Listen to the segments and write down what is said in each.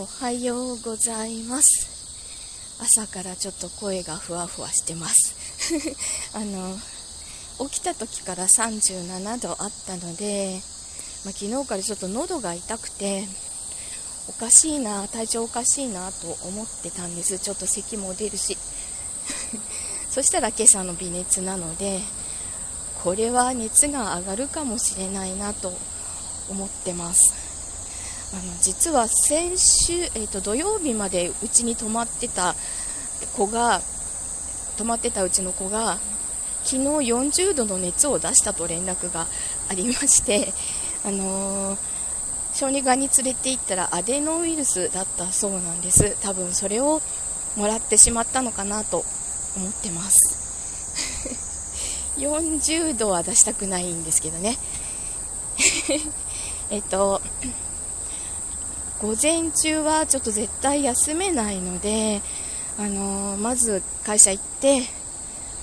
おはようございます。朝からちょっと声がふわふわしてます。あの起きた時から37度あったので、まあ、昨日からちょっと喉が痛くておかしいな体調おかしいなと思ってたんです。ちょっと咳も出るし。そしたら今朝の微熱なのでこれは熱が上がるかもしれないなと思ってます。あの実は先週、えーと、土曜日までうちに泊まってた子が泊まってたうちの子が昨日40度の熱を出したと連絡がありまして、あのー、小児がんに連れて行ったらアデノウイルスだったそうなんです。多分それをもらってしまったのかなと思ってます。40度は出したくないんですけどね。えっと午前中はちょっと絶対休めないので、あのー、まず会社行って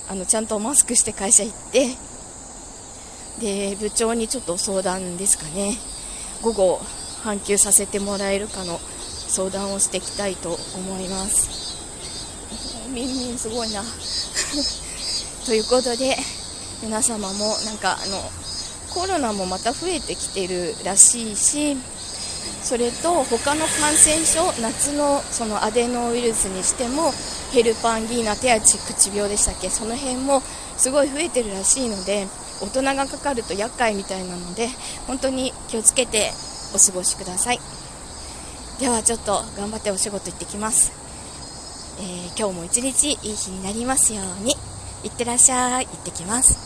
あのちゃんとマスクして会社行ってで部長にちょっと相談ですかね。午後半休させてもらえるかの相談をしていきたいと思います。みんみんすごいな。ということで皆様もなんかあのコロナもまた増えてきてるらしいしそれと他の感染症夏のそのアデノウイルスにしてもヘルパンギーナ手足口病でしたっけ？その辺もすごい増えてるらしいので大人がかかると厄介みたいなので本当に気をつけてお過ごしください。ではちょっと頑張ってお仕事行ってきます、えー、今日も一日いい日になりますように。いってらっしゃい。行ってきます。